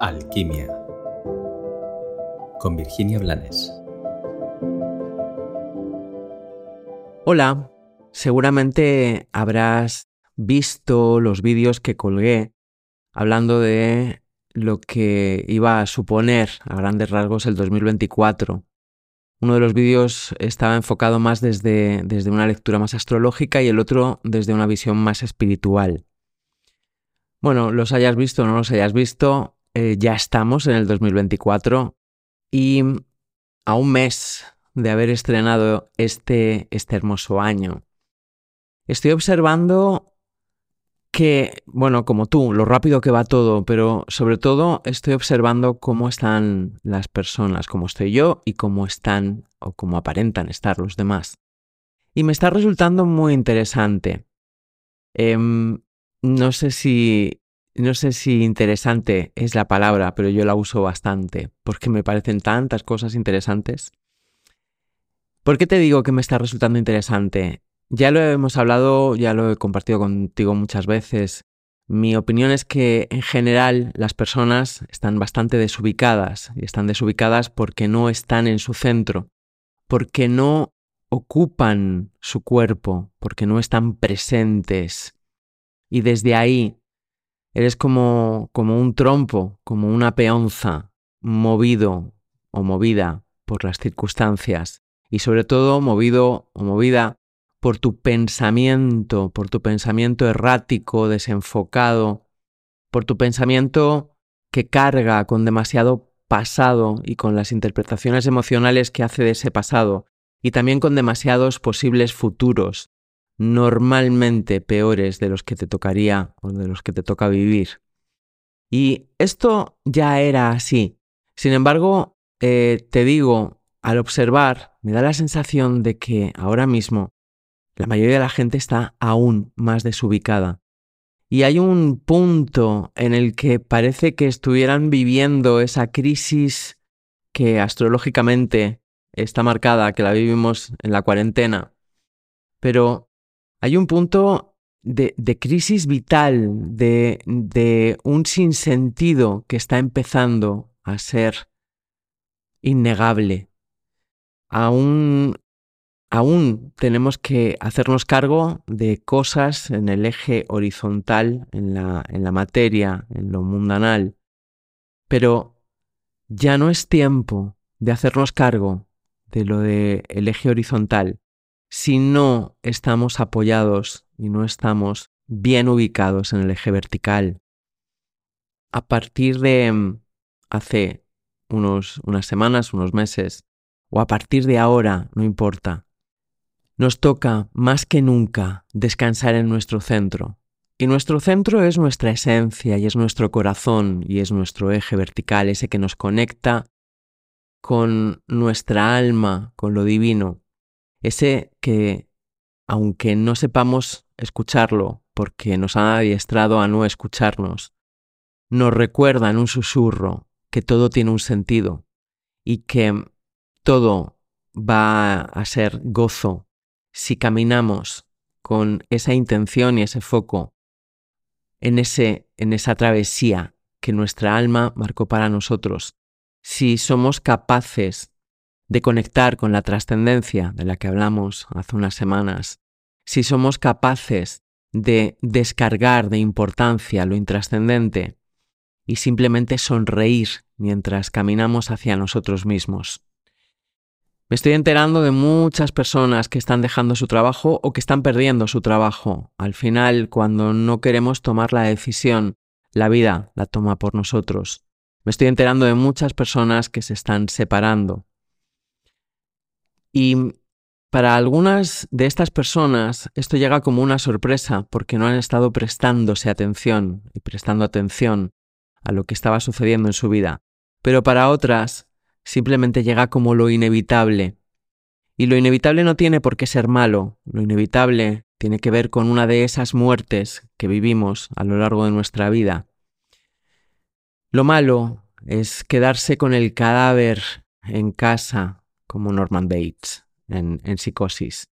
Alquimia con Virginia Blanes. Hola, seguramente habrás visto los vídeos que colgué hablando de lo que iba a suponer a grandes rasgos el 2024. Uno de los vídeos estaba enfocado más desde, desde una lectura más astrológica y el otro desde una visión más espiritual. Bueno, los hayas visto o no los hayas visto, eh, ya estamos en el 2024 y a un mes de haber estrenado este, este hermoso año, estoy observando que, bueno, como tú, lo rápido que va todo, pero sobre todo estoy observando cómo están las personas, cómo estoy yo y cómo están o cómo aparentan estar los demás. Y me está resultando muy interesante. Em, no sé si no sé si interesante es la palabra, pero yo la uso bastante, porque me parecen tantas cosas interesantes. ¿Por qué te digo que me está resultando interesante? Ya lo hemos hablado, ya lo he compartido contigo muchas veces. Mi opinión es que en general las personas están bastante desubicadas y están desubicadas porque no están en su centro, porque no ocupan su cuerpo, porque no están presentes. Y desde ahí Eres como, como un trompo, como una peonza, movido o movida por las circunstancias y sobre todo movido o movida por tu pensamiento, por tu pensamiento errático, desenfocado, por tu pensamiento que carga con demasiado pasado y con las interpretaciones emocionales que hace de ese pasado, y también con demasiados posibles futuros normalmente peores de los que te tocaría o de los que te toca vivir. Y esto ya era así. Sin embargo, eh, te digo, al observar, me da la sensación de que ahora mismo la mayoría de la gente está aún más desubicada. Y hay un punto en el que parece que estuvieran viviendo esa crisis que astrológicamente está marcada, que la vivimos en la cuarentena, pero hay un punto de, crisis vital, de, un sinsentido que está empezando a ser innegable. Aún, aún tenemos que hacernos cargo de cosas en el eje horizontal, en la materia, en lo mundanal, pero ya no es tiempo de hacernos cargo de lo del eje horizontal si no estamos apoyados y no estamos bien ubicados en el eje vertical. A partir de mm, hace unos, unas semanas, unos meses, o a partir de ahora, no importa, nos toca más que nunca descansar en nuestro centro. Y nuestro centro es nuestra esencia y es nuestro corazón y es nuestro eje vertical, ese que nos conecta con nuestra alma, con lo divino. Ese que, aunque no sepamos escucharlo porque nos han adiestrado a no escucharnos, nos recuerda en un susurro que todo tiene un sentido y que todo va a ser gozo si caminamos con esa intención y ese foco en, ese, en esa travesía que nuestra alma marcó para nosotros. Si somos capaces de conectar con la trascendencia de la que hablamos hace unas semanas, si somos capaces de descargar de importancia lo intrascendente y simplemente sonreír mientras caminamos hacia nosotros mismos. Me estoy enterando de muchas personas que están dejando su trabajo o que están perdiendo su trabajo. Al final, cuando no queremos tomar la decisión, la vida la toma por nosotros. Me estoy enterando de muchas personas que se están separando, y para algunas de estas personas esto llega como una sorpresa porque no han estado prestándose atención y prestando atención a lo que estaba sucediendo en su vida. Pero para otras simplemente llega como lo inevitable. Y lo inevitable no tiene por qué ser malo, lo inevitable tiene que ver con una de esas muertes que vivimos a lo largo de nuestra vida. Lo malo es quedarse con el cadáver en casa como Norman Bates en, psicosis.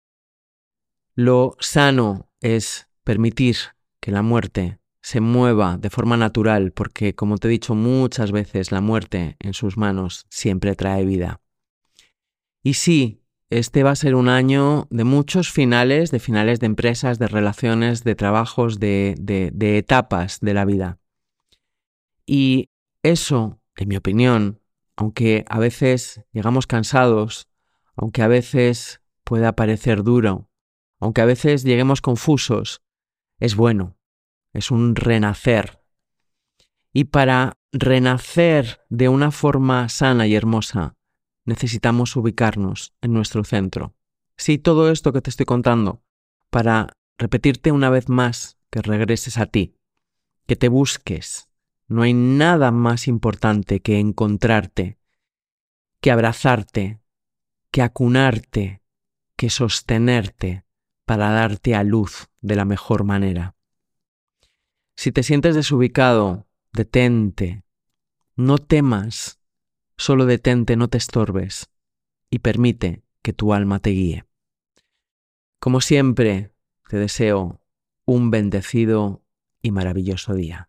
Lo sano es permitir que la muerte se mueva de forma natural, porque como te he dicho muchas veces, la muerte en sus manos siempre trae vida. Y sí, este va a ser un año de muchos finales, de finales de empresas, de relaciones, de trabajos, de, de, etapas de la vida. Y eso, en mi opinión, aunque a veces llegamos cansados, aunque a veces pueda parecer duro, aunque a veces lleguemos confusos, es bueno, es un renacer. Y para renacer de una forma sana y hermosa, necesitamos ubicarnos en nuestro centro. Sí, todo esto que te estoy contando, para repetirte una vez más que regreses a ti, que te busques. No hay nada más importante que encontrarte, que abrazarte, que acunarte, que sostenerte para darte a luz de la mejor manera. Si te sientes desubicado, detente, no temas, Solo detente, no te estorbes y permite que tu alma te guíe. Como siempre, te deseo un bendecido y maravilloso día.